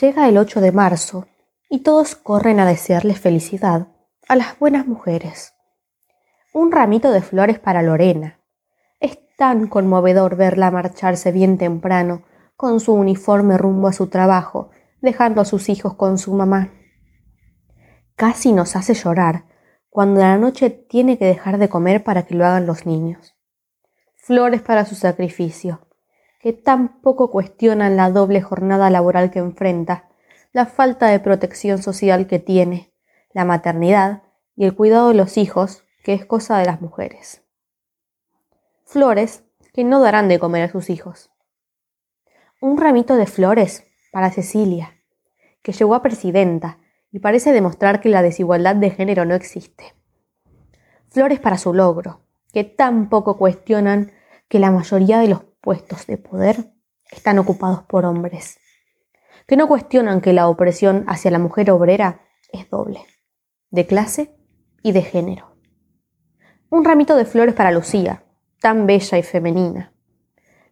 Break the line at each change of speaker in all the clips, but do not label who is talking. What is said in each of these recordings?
Llega el 8 de marzo y todos corren a desearle felicidad a las buenas mujeres. Un ramito de flores para Lorena. Es tan conmovedor verla marcharse bien temprano con su uniforme rumbo a su trabajo, dejando a sus hijos con su mamá. Casi nos hace llorar cuando a la noche tiene que dejar de comer para que lo hagan los niños. Flores para su sacrificio que tan poco cuestionan la doble jornada laboral que enfrenta, la falta de protección social que tiene, la maternidad y el cuidado de los hijos, que es cosa de las mujeres. Flores que no darán de comer a sus hijos. Un ramito de flores para Cecilia, que llegó a presidenta y parece demostrar que la desigualdad de género no existe. Flores para su logro, que tan poco cuestionan que la mayoría de los puestos de poder están ocupados por hombres, que no cuestionan que la opresión hacia la mujer obrera es doble, de clase y de género. Un ramito de flores para Lucía, tan bella y femenina,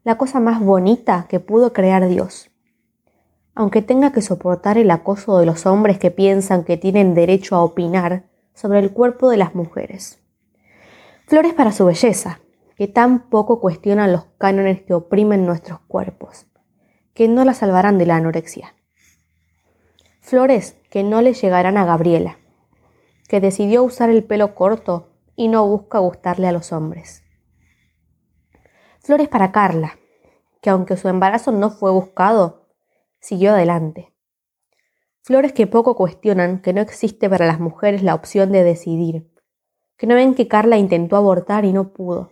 la cosa más bonita que pudo crear Dios, aunque tenga que soportar el acoso de los hombres que piensan que tienen derecho a opinar sobre el cuerpo de las mujeres. Flores para su belleza, que tan poco cuestionan los cánones que oprimen nuestros cuerpos, que no la salvarán de la anorexia. Flores que no le llegarán a Gabriela, que decidió usar el pelo corto y no busca gustarle a los hombres. Flores para Carla, que aunque su embarazo no fue buscado, siguió adelante. Flores que poco cuestionan que no existe para las mujeres la opción de decidir, que no ven que Carla intentó abortar y no pudo,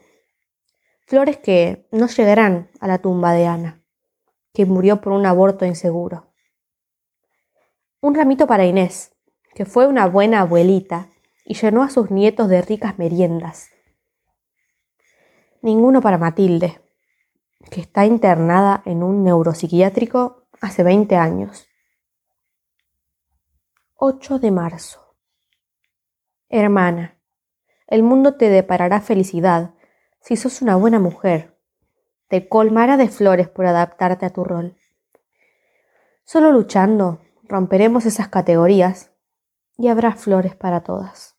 Flores que no llegarán a la tumba de Ana, que murió por un aborto inseguro. Un ramito para Inés, que fue una buena abuelita y llenó a sus nietos de ricas meriendas. Ninguno para Matilde, que está internada en un neuropsiquiátrico hace 20 años. 8 de marzo. Hermana, el mundo te deparará felicidad si sos una buena mujer, te colmará de flores por adaptarte a tu rol. Solo luchando romperemos esas categorías y habrá flores para todas.